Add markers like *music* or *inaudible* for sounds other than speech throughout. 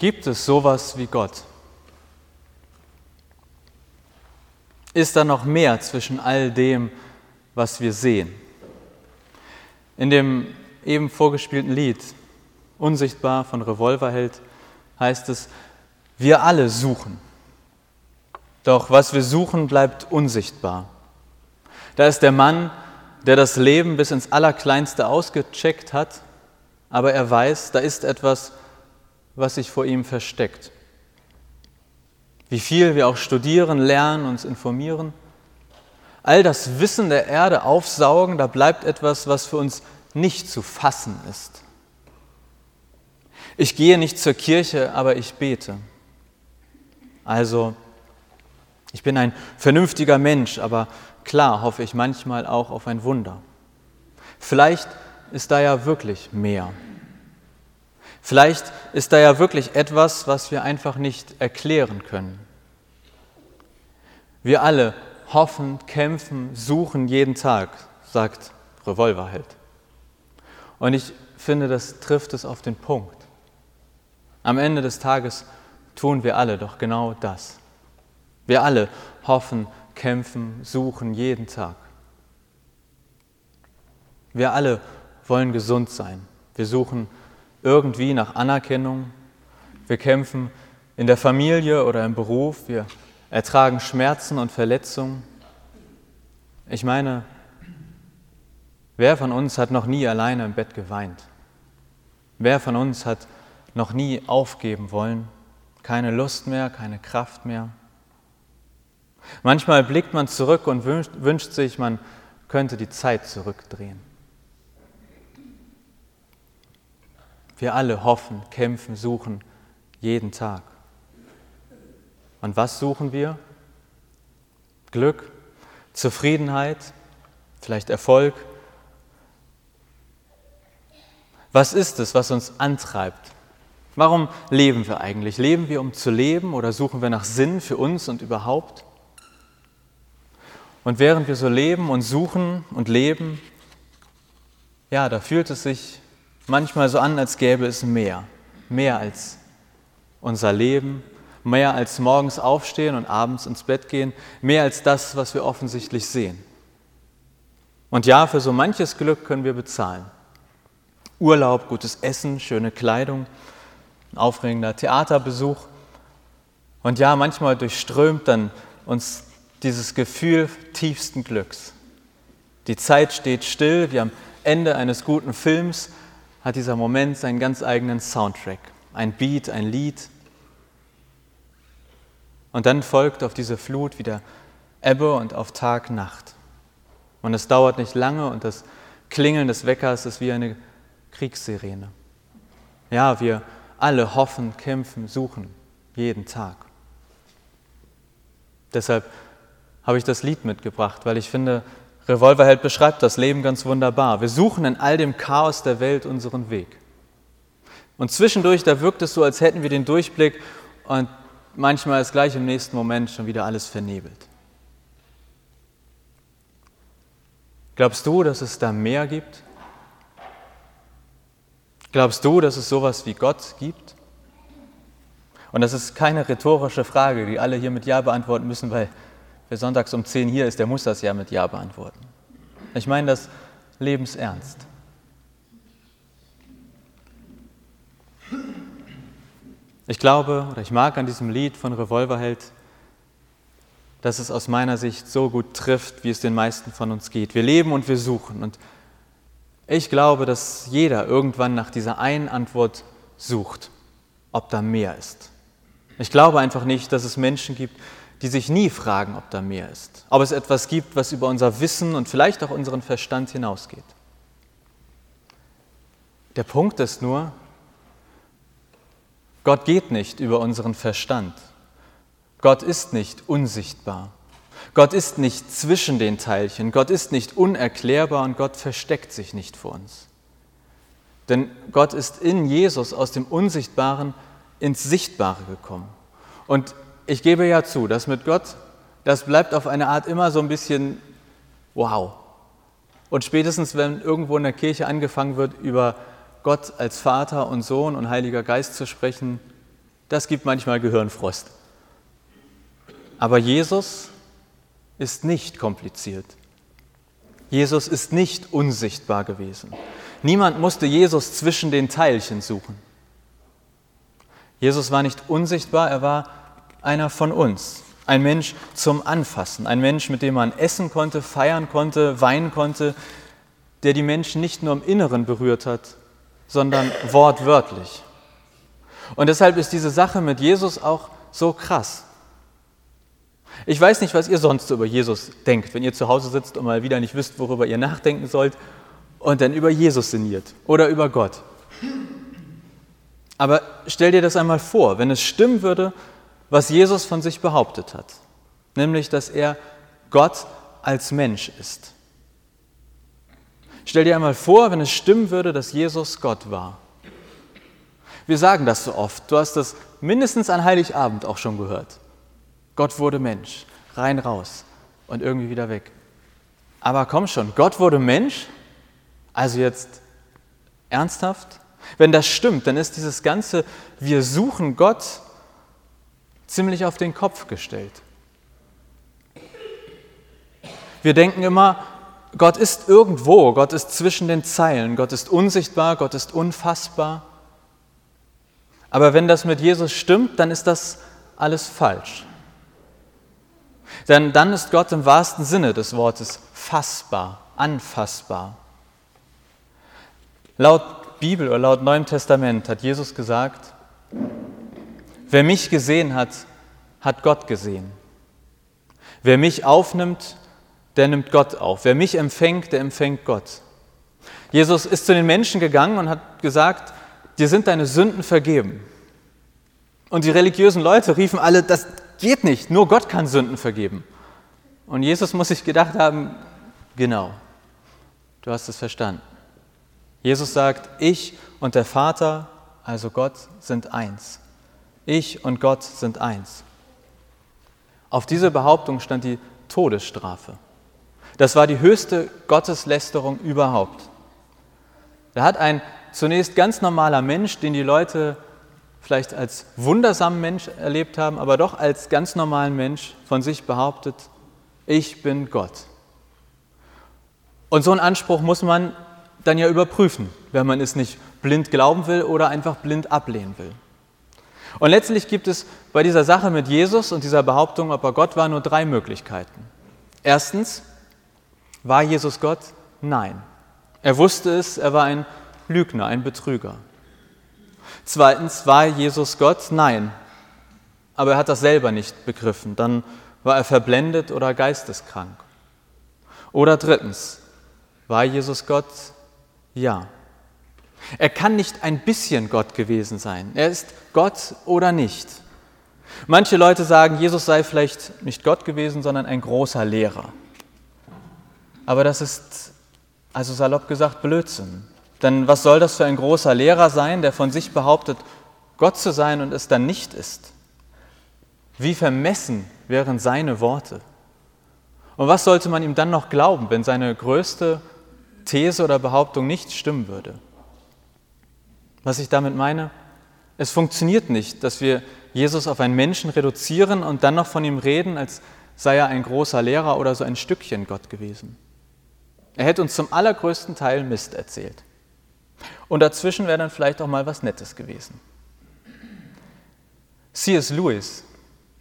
Gibt es sowas wie Gott? Ist da noch mehr zwischen all dem, was wir sehen? In dem eben vorgespielten Lied Unsichtbar von Revolverheld heißt es, wir alle suchen. Doch was wir suchen, bleibt unsichtbar. Da ist der Mann, der das Leben bis ins Allerkleinste ausgecheckt hat, aber er weiß, da ist etwas, was sich vor ihm versteckt. Wie viel wir auch studieren, lernen, uns informieren, all das Wissen der Erde aufsaugen, da bleibt etwas, was für uns nicht zu fassen ist. Ich gehe nicht zur Kirche, aber ich bete. Also, ich bin ein vernünftiger Mensch, aber klar hoffe ich manchmal auch auf ein Wunder. Vielleicht ist da ja wirklich mehr. Vielleicht ist da ja wirklich etwas, was wir einfach nicht erklären können. Wir alle hoffen, kämpfen, suchen jeden Tag, sagt Revolverheld. Und ich finde, das trifft es auf den Punkt. Am Ende des Tages tun wir alle doch genau das. Wir alle hoffen, kämpfen, suchen jeden Tag. Wir alle wollen gesund sein. Wir suchen irgendwie nach Anerkennung. Wir kämpfen in der Familie oder im Beruf. Wir ertragen Schmerzen und Verletzungen. Ich meine, wer von uns hat noch nie alleine im Bett geweint? Wer von uns hat noch nie aufgeben wollen? Keine Lust mehr, keine Kraft mehr? Manchmal blickt man zurück und wünscht, wünscht sich, man könnte die Zeit zurückdrehen. Wir alle hoffen, kämpfen, suchen jeden Tag. Und was suchen wir? Glück, Zufriedenheit, vielleicht Erfolg. Was ist es, was uns antreibt? Warum leben wir eigentlich? Leben wir, um zu leben oder suchen wir nach Sinn für uns und überhaupt? Und während wir so leben und suchen und leben, ja, da fühlt es sich manchmal so an, als gäbe es mehr, mehr als unser Leben, mehr als morgens aufstehen und abends ins Bett gehen, mehr als das, was wir offensichtlich sehen. Und ja, für so manches Glück können wir bezahlen. Urlaub, gutes Essen, schöne Kleidung, ein aufregender Theaterbesuch. Und ja, manchmal durchströmt dann uns dieses Gefühl tiefsten Glücks. Die Zeit steht still, wie am Ende eines guten Films hat dieser Moment seinen ganz eigenen Soundtrack, ein Beat, ein Lied. Und dann folgt auf diese Flut wieder Ebbe und auf Tag Nacht. Und es dauert nicht lange und das Klingeln des Weckers ist wie eine Kriegssirene. Ja, wir alle hoffen, kämpfen, suchen, jeden Tag. Deshalb habe ich das Lied mitgebracht, weil ich finde, Revolverheld beschreibt das Leben ganz wunderbar. Wir suchen in all dem Chaos der Welt unseren Weg. Und zwischendurch, da wirkt es so, als hätten wir den Durchblick und manchmal ist gleich im nächsten Moment schon wieder alles vernebelt. Glaubst du, dass es da mehr gibt? Glaubst du, dass es sowas wie Gott gibt? Und das ist keine rhetorische Frage, die alle hier mit Ja beantworten müssen, weil wer sonntags um 10 hier ist, der muss das ja mit Ja beantworten. Ich meine das lebensernst. Ich glaube oder ich mag an diesem Lied von Revolverheld, dass es aus meiner Sicht so gut trifft, wie es den meisten von uns geht. Wir leben und wir suchen. Und ich glaube, dass jeder irgendwann nach dieser einen Antwort sucht, ob da mehr ist. Ich glaube einfach nicht, dass es Menschen gibt, die sich nie fragen, ob da mehr ist, ob es etwas gibt, was über unser Wissen und vielleicht auch unseren Verstand hinausgeht. Der Punkt ist nur, Gott geht nicht über unseren Verstand. Gott ist nicht unsichtbar. Gott ist nicht zwischen den Teilchen. Gott ist nicht unerklärbar und Gott versteckt sich nicht vor uns. Denn Gott ist in Jesus aus dem Unsichtbaren ins Sichtbare gekommen. Und ich gebe ja zu, das mit Gott, das bleibt auf eine Art immer so ein bisschen wow. Und spätestens, wenn irgendwo in der Kirche angefangen wird, über Gott als Vater und Sohn und Heiliger Geist zu sprechen, Das gibt manchmal Gehirnfrost. Aber Jesus ist nicht kompliziert. Jesus ist nicht unsichtbar gewesen. Niemand musste Jesus zwischen den Teilchen suchen. Jesus war nicht unsichtbar, er war einer von uns, ein Mensch zum Anfassen, ein Mensch, mit dem man essen konnte, feiern konnte, weinen konnte, der die Menschen nicht nur im Inneren berührt hat, sondern wortwörtlich. Und deshalb ist diese Sache mit Jesus auch so krass. Ich weiß nicht, was ihr sonst über Jesus denkt, wenn ihr zu Hause sitzt und mal wieder nicht wisst, worüber ihr nachdenken sollt und dann über Jesus sinniert oder über Gott. Aber stell dir das einmal vor, wenn es stimmen würde, was Jesus von sich behauptet hat, nämlich dass er Gott als Mensch ist. Stell dir einmal vor, wenn es stimmen würde, dass Jesus Gott war. Wir sagen das so oft, du hast das mindestens an Heiligabend auch schon gehört. Gott wurde Mensch, rein raus und irgendwie wieder weg. Aber komm schon, Gott wurde Mensch? Also jetzt ernsthaft? Wenn das stimmt, dann ist dieses ganze Wir suchen Gott ziemlich auf den Kopf gestellt. Wir denken immer, Gott ist irgendwo, Gott ist zwischen den Zeilen, Gott ist unsichtbar, Gott ist unfassbar. Aber wenn das mit Jesus stimmt, dann ist das alles falsch. Denn dann ist Gott im wahrsten Sinne des Wortes fassbar, anfassbar. Laut Bibel oder laut Neuem Testament hat Jesus gesagt, wer mich gesehen hat, hat Gott gesehen. Wer mich aufnimmt, der nimmt Gott auf. Wer mich empfängt, der empfängt Gott. Jesus ist zu den Menschen gegangen und hat gesagt, dir sind deine Sünden vergeben. Und die religiösen Leute riefen alle, das geht nicht, nur Gott kann Sünden vergeben. Und Jesus muss sich gedacht haben, genau, du hast es verstanden. Jesus sagt, ich und der Vater, also Gott, sind eins. Ich und Gott sind eins. Auf diese Behauptung stand die Todesstrafe. Das war die höchste Gotteslästerung überhaupt. Da hat ein zunächst ganz normaler Mensch, den die Leute vielleicht als wundersamen Mensch erlebt haben, aber doch als ganz normalen Mensch von sich behauptet, ich bin Gott. Und so einen Anspruch muss man dann ja überprüfen, wenn man es nicht blind glauben will oder einfach blind ablehnen will. Und letztlich gibt es bei dieser Sache mit Jesus und dieser Behauptung, ob er Gott war, nur drei Möglichkeiten. Erstens, war Jesus Gott? Nein. Er wusste es, er war ein Lügner, ein Betrüger. Zweitens, war Jesus Gott? Nein. Aber er hat das selber nicht begriffen. Dann war er verblendet oder geisteskrank. Oder drittens, war Jesus Gott? Ja. Er kann nicht ein bisschen Gott gewesen sein. Er ist Gott oder nicht. Manche Leute sagen, Jesus sei vielleicht nicht Gott gewesen, sondern ein großer Lehrer. Aber das ist, also salopp gesagt, Blödsinn. Denn was soll das für ein großer Lehrer sein, der von sich behauptet, Gott zu sein und es dann nicht ist? Wie vermessen wären seine Worte? Und was sollte man ihm dann noch glauben, wenn seine größte These oder Behauptung nicht stimmen würde? Was ich damit meine, es funktioniert nicht, dass wir Jesus auf einen Menschen reduzieren und dann noch von ihm reden, als sei er ein großer Lehrer oder so ein Stückchen Gott gewesen. Er hätte uns zum allergrößten Teil Mist erzählt. Und dazwischen wäre dann vielleicht auch mal was Nettes gewesen. C.S. Lewis,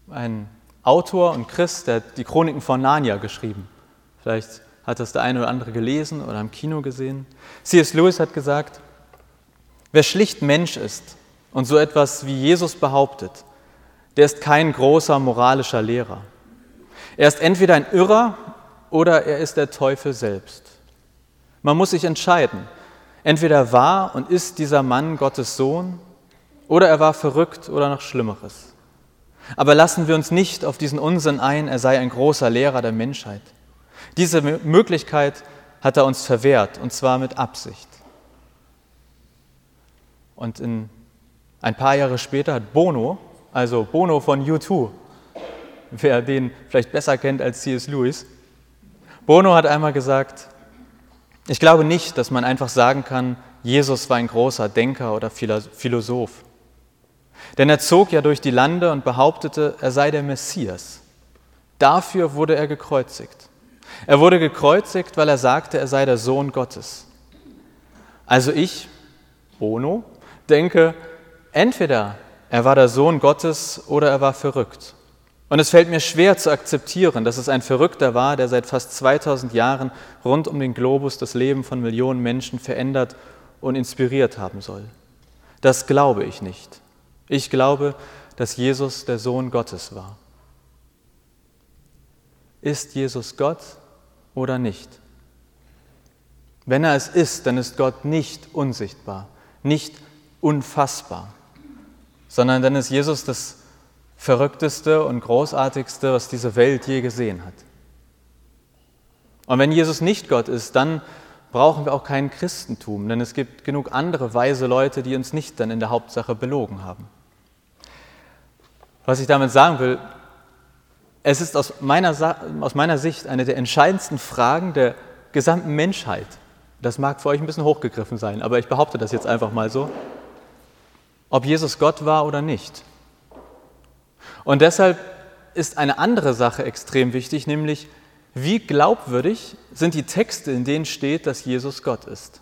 ein Autor und Christ, der hat die Chroniken von Narnia geschrieben. Vielleicht hat das der eine oder andere gelesen oder im Kino gesehen. C.S. Lewis hat gesagt, wer schlicht Mensch ist und so etwas wie Jesus behauptet, der ist kein großer moralischer Lehrer. Er ist entweder ein Irrer oder er ist der Teufel selbst. Man muss sich entscheiden. Entweder war und ist dieser Mann Gottes Sohn oder er war verrückt oder noch Schlimmeres. Aber lassen wir uns nicht auf diesen Unsinn ein, er sei ein großer Lehrer der Menschheit. Diese Möglichkeit hat er uns verwehrt, und zwar mit Absicht. Und in ein paar Jahre später hat Bono, also Bono von U2, wer den vielleicht besser kennt als C.S. Lewis, Bono hat einmal gesagt, ich glaube nicht, dass man einfach sagen kann, Jesus war ein großer Denker oder Philosoph. Denn er zog ja durch die Lande und behauptete, er sei der Messias. Dafür wurde er gekreuzigt. Er wurde gekreuzigt, weil er sagte, er sei der Sohn Gottes. Also ich, Ono, denke, entweder er war der Sohn Gottes oder er war verrückt. Und es fällt mir schwer zu akzeptieren, dass es ein Verrückter war, der seit fast 2000 Jahren rund um den Globus das Leben von Millionen Menschen verändert und inspiriert haben soll. Das glaube ich nicht. Ich glaube, dass Jesus der Sohn Gottes war. Ist Jesus Gott oder nicht? Wenn er es ist, dann ist Gott nicht unsichtbar, nicht unfassbar, sondern dann ist Jesus das Verrückteste und Großartigste, was diese Welt je gesehen hat. Und wenn Jesus nicht Gott ist, dann brauchen wir auch kein Christentum, denn es gibt genug andere weise Leute, die uns nicht dann in der Hauptsache belogen haben. Was ich damit sagen will, es ist aus meiner, aus meiner Sicht eine der entscheidendsten Fragen der gesamten Menschheit. Das mag für euch ein bisschen hochgegriffen sein, aber ich behaupte das jetzt einfach mal so, ob Jesus Gott war oder nicht. Und deshalb ist eine andere Sache extrem wichtig, nämlich wie glaubwürdig sind die Texte, in denen steht, dass Jesus Gott ist.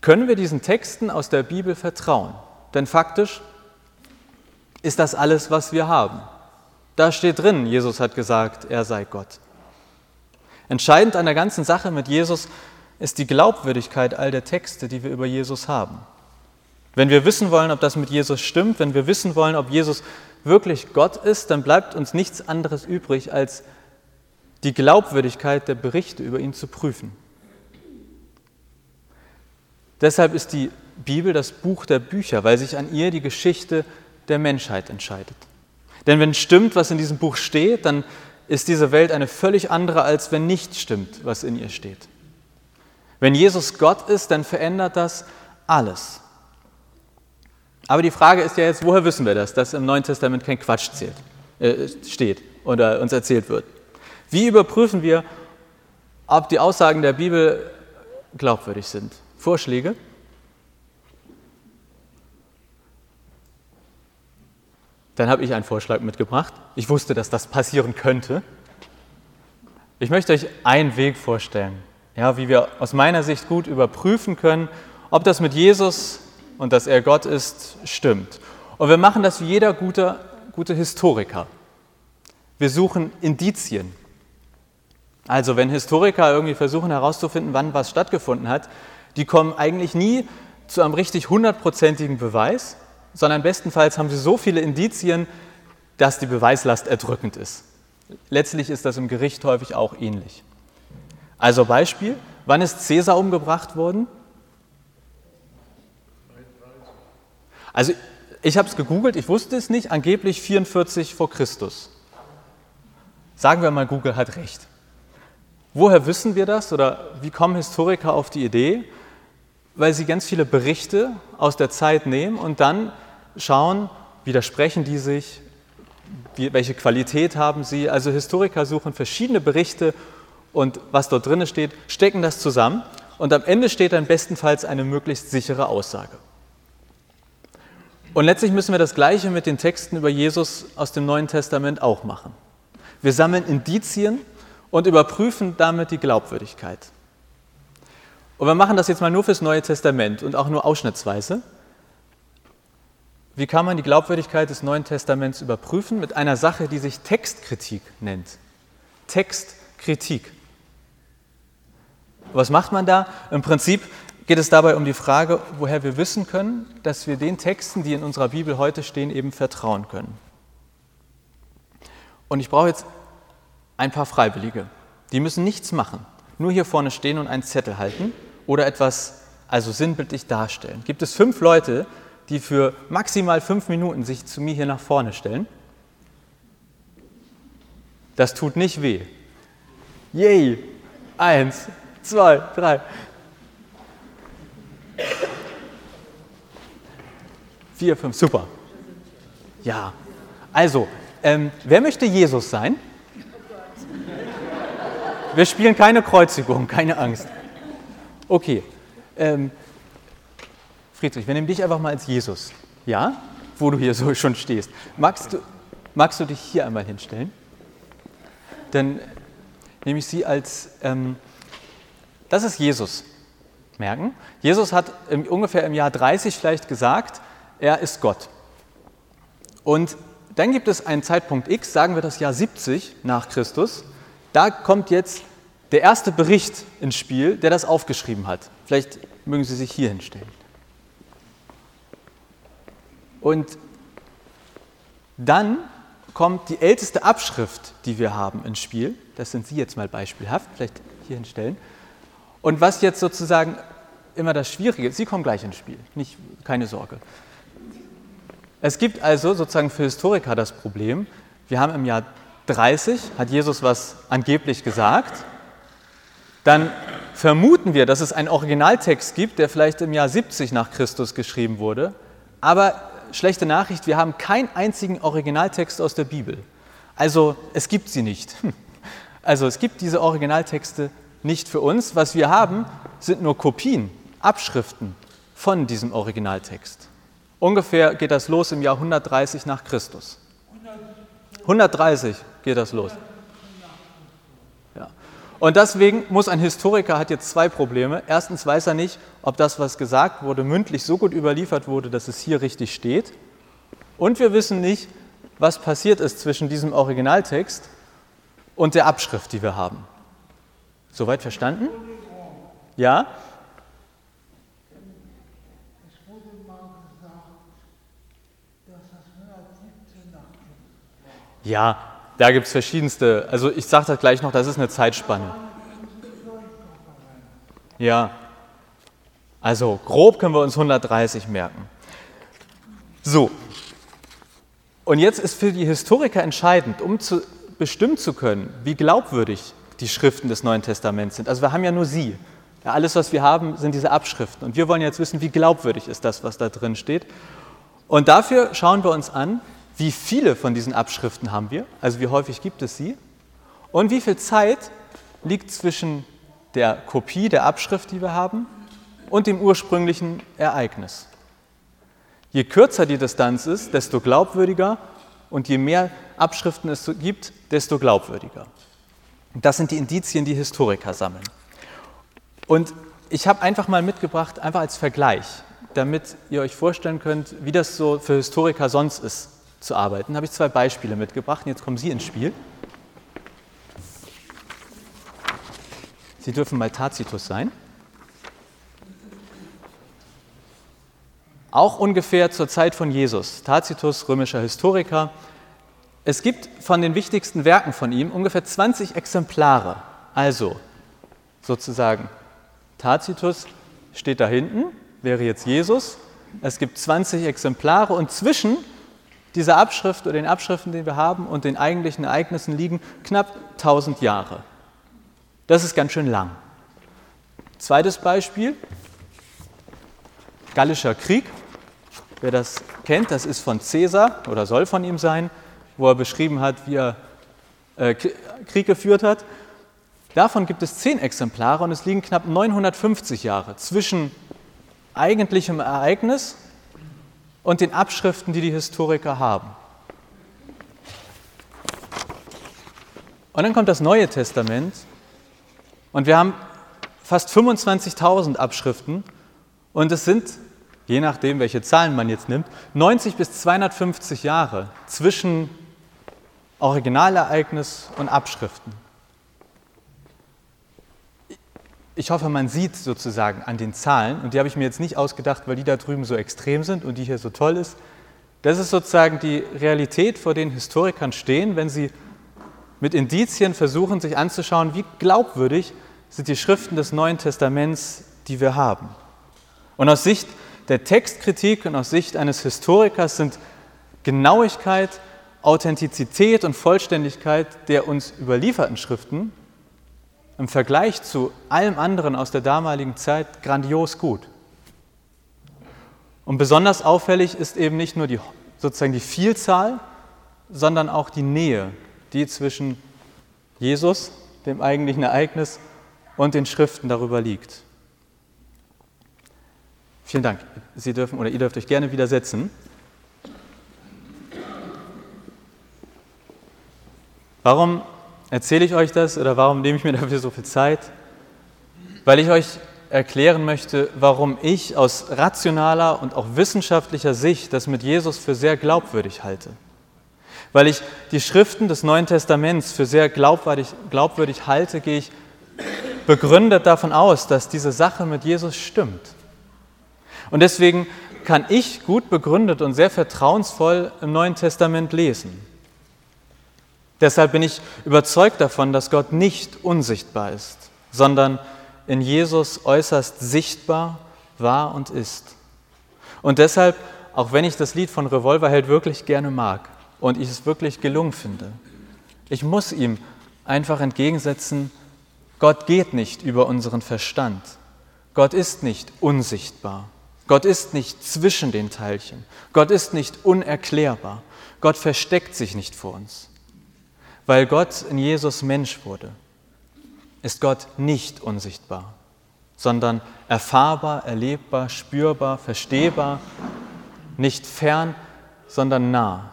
Können wir diesen Texten aus der Bibel vertrauen? Denn faktisch ist das alles, was wir haben. Da steht drin, Jesus hat gesagt, er sei Gott. Entscheidend an der ganzen Sache mit Jesus ist die Glaubwürdigkeit all der Texte, die wir über Jesus haben. Wenn wir wissen wollen, ob das mit Jesus stimmt, wenn wir wissen wollen, ob Jesus wirklich Gott ist, dann bleibt uns nichts anderes übrig, als die Glaubwürdigkeit der Berichte über ihn zu prüfen. Deshalb ist die Bibel das Buch der Bücher, weil sich an ihr die Geschichte der Menschheit entscheidet. Denn wenn stimmt, was in diesem Buch steht, dann ist diese Welt eine völlig andere, als wenn nicht stimmt, was in ihr steht. Wenn Jesus Gott ist, dann verändert das alles. Aber die Frage ist ja jetzt, woher wissen wir das, dass im Neuen Testament kein Quatsch zählt, äh, steht oder uns erzählt wird? Wie überprüfen wir, ob die Aussagen der Bibel glaubwürdig sind? Vorschläge? Dann habe ich einen Vorschlag mitgebracht. Ich wusste, dass das passieren könnte. Ich möchte euch einen Weg vorstellen, ja, wie wir aus meiner Sicht gut überprüfen können, ob das mit Jesus und dass er Gott ist, stimmt. Und wir machen das wie jeder gute, gute Historiker. Wir suchen Indizien. Also wenn Historiker irgendwie versuchen herauszufinden, wann was stattgefunden hat, die kommen eigentlich nie zu einem richtig hundertprozentigen Beweis, sondern bestenfalls haben sie so viele Indizien, dass die Beweislast erdrückend ist. Letztlich ist das im Gericht häufig auch ähnlich. Also Beispiel, wann ist Cäsar umgebracht worden? Also ich habe es gegoogelt, ich wusste es nicht, angeblich 44 vor Christus. Sagen wir mal, Google hat recht. Woher wissen wir das oder wie kommen Historiker auf die Idee? Weil sie ganz viele Berichte aus der Zeit nehmen und dann schauen, widersprechen die sich, welche Qualität haben sie. Also Historiker suchen verschiedene Berichte und was dort drin steht, stecken das zusammen und am Ende steht dann bestenfalls eine möglichst sichere Aussage. Und letztlich müssen wir das Gleiche mit den Texten über Jesus aus dem Neuen Testament auch machen. Wir sammeln Indizien und überprüfen damit die Glaubwürdigkeit. Und wir machen das jetzt mal nur fürs Neue Testament und auch nur ausschnittsweise. Wie kann man die Glaubwürdigkeit des Neuen Testaments überprüfen? Mit einer Sache, die sich Textkritik nennt. Textkritik. Was macht man da? Im Prinzip geht es dabei um die Frage, woher wir wissen können, dass wir den Texten, die in unserer Bibel heute stehen, eben vertrauen können. Und ich brauche jetzt ein paar Freiwillige. Die müssen nichts machen, nur hier vorne stehen und einen Zettel halten oder etwas also sinnbildlich darstellen. Gibt es fünf Leute, die für maximal fünf Minuten sich zu mir hier nach vorne stellen. Das tut nicht weh. Yay! Eins, zwei, drei. Vier, fünf, super. Ja. Also, ähm, wer möchte Jesus sein? Wir spielen keine Kreuzigung, keine Angst. Okay. Ähm, Friedrich, wir nehmen dich einfach mal als Jesus. Ja? Wo du hier so schon stehst. Magst du, magst du dich hier einmal hinstellen? Dann nehme ich Sie als, ähm, das ist Jesus. Merken? Jesus hat im, ungefähr im Jahr 30 vielleicht gesagt, er ist Gott. Und dann gibt es einen Zeitpunkt X, sagen wir das Jahr 70 nach Christus. Da kommt jetzt der erste Bericht ins Spiel, der das aufgeschrieben hat. Vielleicht mögen Sie sich hier hinstellen. Und dann kommt die älteste Abschrift, die wir haben, ins Spiel. Das sind Sie jetzt mal beispielhaft, vielleicht hier hinstellen. Und was jetzt sozusagen immer das Schwierige ist, Sie kommen gleich ins Spiel, nicht, keine Sorge. Es gibt also sozusagen für Historiker das Problem, wir haben im Jahr 30, hat Jesus was angeblich gesagt, dann vermuten wir, dass es einen Originaltext gibt, der vielleicht im Jahr 70 nach Christus geschrieben wurde, aber schlechte Nachricht, wir haben keinen einzigen Originaltext aus der Bibel. Also es gibt sie nicht. *laughs* Also es gibt diese Originaltexte nicht für uns. Was wir haben, sind nur Kopien, Abschriften von diesem Originaltext. Ungefähr geht das los im Jahr 130 nach Christus. 130 geht das los. Ja. Und deswegen muss ein Historiker hat jetzt zwei Probleme. Erstens weiß er nicht, ob das, was gesagt wurde, mündlich so gut überliefert wurde, dass es hier richtig steht. Und wir wissen nicht, was passiert ist zwischen diesem Originaltext und der Abschrift, die wir haben. Soweit verstanden? Ja? Ja, da gibt es verschiedenste. Also ich sage das gleich noch, das ist eine Zeitspanne. Ja, also grob können wir uns 130 merken. So, und jetzt ist für die Historiker entscheidend, um zu, bestimmen zu können, wie glaubwürdig die Schriften des Neuen Testaments sind. Also wir haben ja nur sie. Ja, alles, was wir haben, sind diese Abschriften. Und wir wollen jetzt wissen, wie glaubwürdig ist das, was da drin steht. Und dafür schauen wir uns an, wie viele von diesen Abschriften haben wir, also wie häufig gibt es sie und wie viel Zeit liegt zwischen der Kopie der Abschrift, die wir haben, und dem ursprünglichen Ereignis. Je kürzer die Distanz ist, desto glaubwürdiger und je mehr Abschriften es gibt, desto glaubwürdiger. Das sind die Indizien, die Historiker sammeln. Und ich habe einfach mal mitgebracht, einfach als Vergleich, damit ihr euch vorstellen könnt, wie das so für Historiker sonst ist zu arbeiten, habe ich zwei Beispiele mitgebracht. Und jetzt kommen Sie ins Spiel. Sie dürfen mal Tacitus sein. Auch ungefähr zur Zeit von Jesus. Tacitus, römischer Historiker. Es gibt von den wichtigsten Werken von ihm ungefähr 20 Exemplare. Also sozusagen, Tacitus steht da hinten, wäre jetzt Jesus. Es gibt 20 Exemplare und zwischen dieser Abschrift oder den Abschriften, die wir haben, und den eigentlichen Ereignissen liegen knapp 1000 Jahre. Das ist ganz schön lang. Zweites Beispiel, Gallischer Krieg. Wer das kennt, das ist von Caesar oder soll von ihm sein, wo er beschrieben hat, wie er äh, Krieg geführt hat. Davon gibt es zehn Exemplare und es liegen knapp 950 Jahre zwischen eigentlichem Ereignis und den Abschriften, die die Historiker haben. Und dann kommt das Neue Testament und wir haben fast 25.000 Abschriften und es sind, je nachdem, welche Zahlen man jetzt nimmt, 90 bis 250 Jahre zwischen Originalereignis und Abschriften. ich hoffe, man sieht sozusagen an den Zahlen, und die habe ich mir jetzt nicht ausgedacht, weil die da drüben so extrem sind und die hier so toll ist. Das ist sozusagen die Realität, vor den Historikern stehen, wenn sie mit Indizien versuchen, sich anzuschauen, wie glaubwürdig sind die Schriften des Neuen Testaments, die wir haben. Und aus Sicht der Textkritik und aus Sicht eines Historikers sind Genauigkeit, Authentizität und Vollständigkeit der uns überlieferten Schriften im Vergleich zu allem anderen aus der damaligen Zeit grandios gut. Und besonders auffällig ist eben nicht nur die, sozusagen die Vielzahl, sondern auch die Nähe, die zwischen Jesus, dem eigentlichen Ereignis, und den Schriften darüber liegt. Vielen Dank. Sie dürfen oder ihr dürft euch gerne wieder Warum erzähle ich euch das oder warum nehme ich mir dafür so viel Zeit? Weil ich euch erklären möchte, warum ich aus rationaler und auch wissenschaftlicher Sicht das mit Jesus für sehr glaubwürdig halte. Weil ich die Schriften des Neuen Testaments für sehr glaubwürdig, glaubwürdig halte, gehe ich begründet davon aus, dass diese Sache mit Jesus stimmt. Und deswegen kann ich gut begründet und sehr vertrauensvoll im Neuen Testament lesen. Deshalb bin ich überzeugt davon, dass Gott nicht unsichtbar ist, sondern in Jesus äußerst sichtbar war und ist. Und deshalb, auch wenn ich das Lied von Revolverheld wirklich gerne mag und ich es wirklich gelungen finde, ich muss ihm einfach entgegensetzen, Gott geht nicht über unseren Verstand. Gott ist nicht unsichtbar. Gott ist nicht zwischen den Teilchen. Gott ist nicht unerklärbar. Gott versteckt sich nicht vor uns. Weil Gott in Jesus Mensch wurde, ist Gott nicht unsichtbar, sondern erfahrbar, erlebbar, spürbar, verstehbar, nicht fern, sondern nah.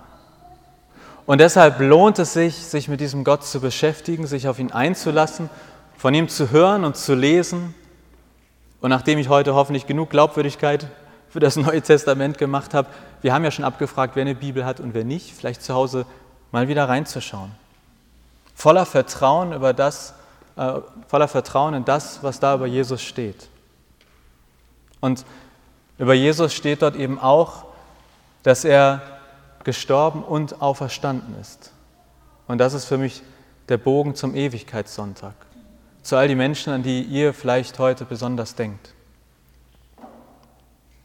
Und deshalb lohnt es sich, sich mit diesem Gott zu beschäftigen, sich auf ihn einzulassen von ihm zu hören und zu lesen. Und nachdem ich heute hoffentlich genug Glaubwürdigkeit für das Neue Testament gemacht habe, wir haben ja schon abgefragt, wer eine Bibel hat und wer nicht, vielleicht zu Hause mal wieder reinzuschauen. Voller Vertrauen über das, äh, voller Vertrauen in das, was da über Jesus steht. Und über Jesus steht dort eben auch, dass er gestorben und auferstanden ist. Und das ist für mich der Bogen zum Ewigkeitssonntag zu all die Menschen, an die ihr vielleicht heute besonders denkt.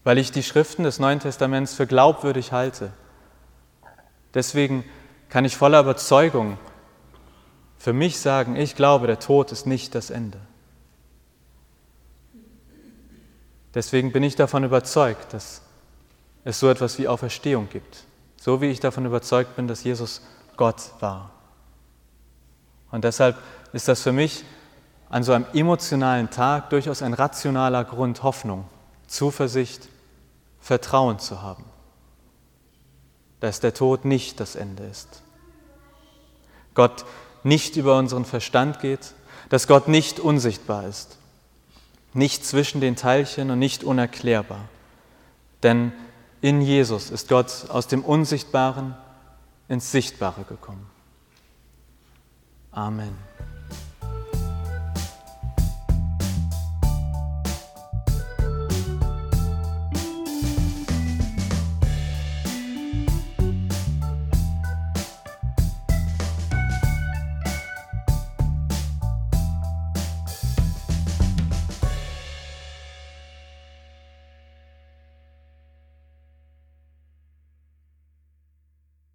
Weil ich die Schriften des Neuen Testaments für glaubwürdig halte. Deswegen kann ich voller Überzeugung für mich sagen, ich glaube, der Tod ist nicht das Ende. Deswegen bin ich davon überzeugt, dass es so etwas wie Auferstehung gibt. So wie ich davon überzeugt bin, dass Jesus Gott war. Und deshalb ist das für mich an so einem emotionalen Tag durchaus ein rationaler Grund, Hoffnung, Zuversicht, Vertrauen zu haben, dass der Tod nicht das Ende ist. Gott nicht über unseren Verstand geht, dass Gott nicht unsichtbar ist, nicht zwischen den Teilchen und nicht unerklärbar. Denn in Jesus ist Gott aus dem Unsichtbaren ins Sichtbare gekommen. Amen.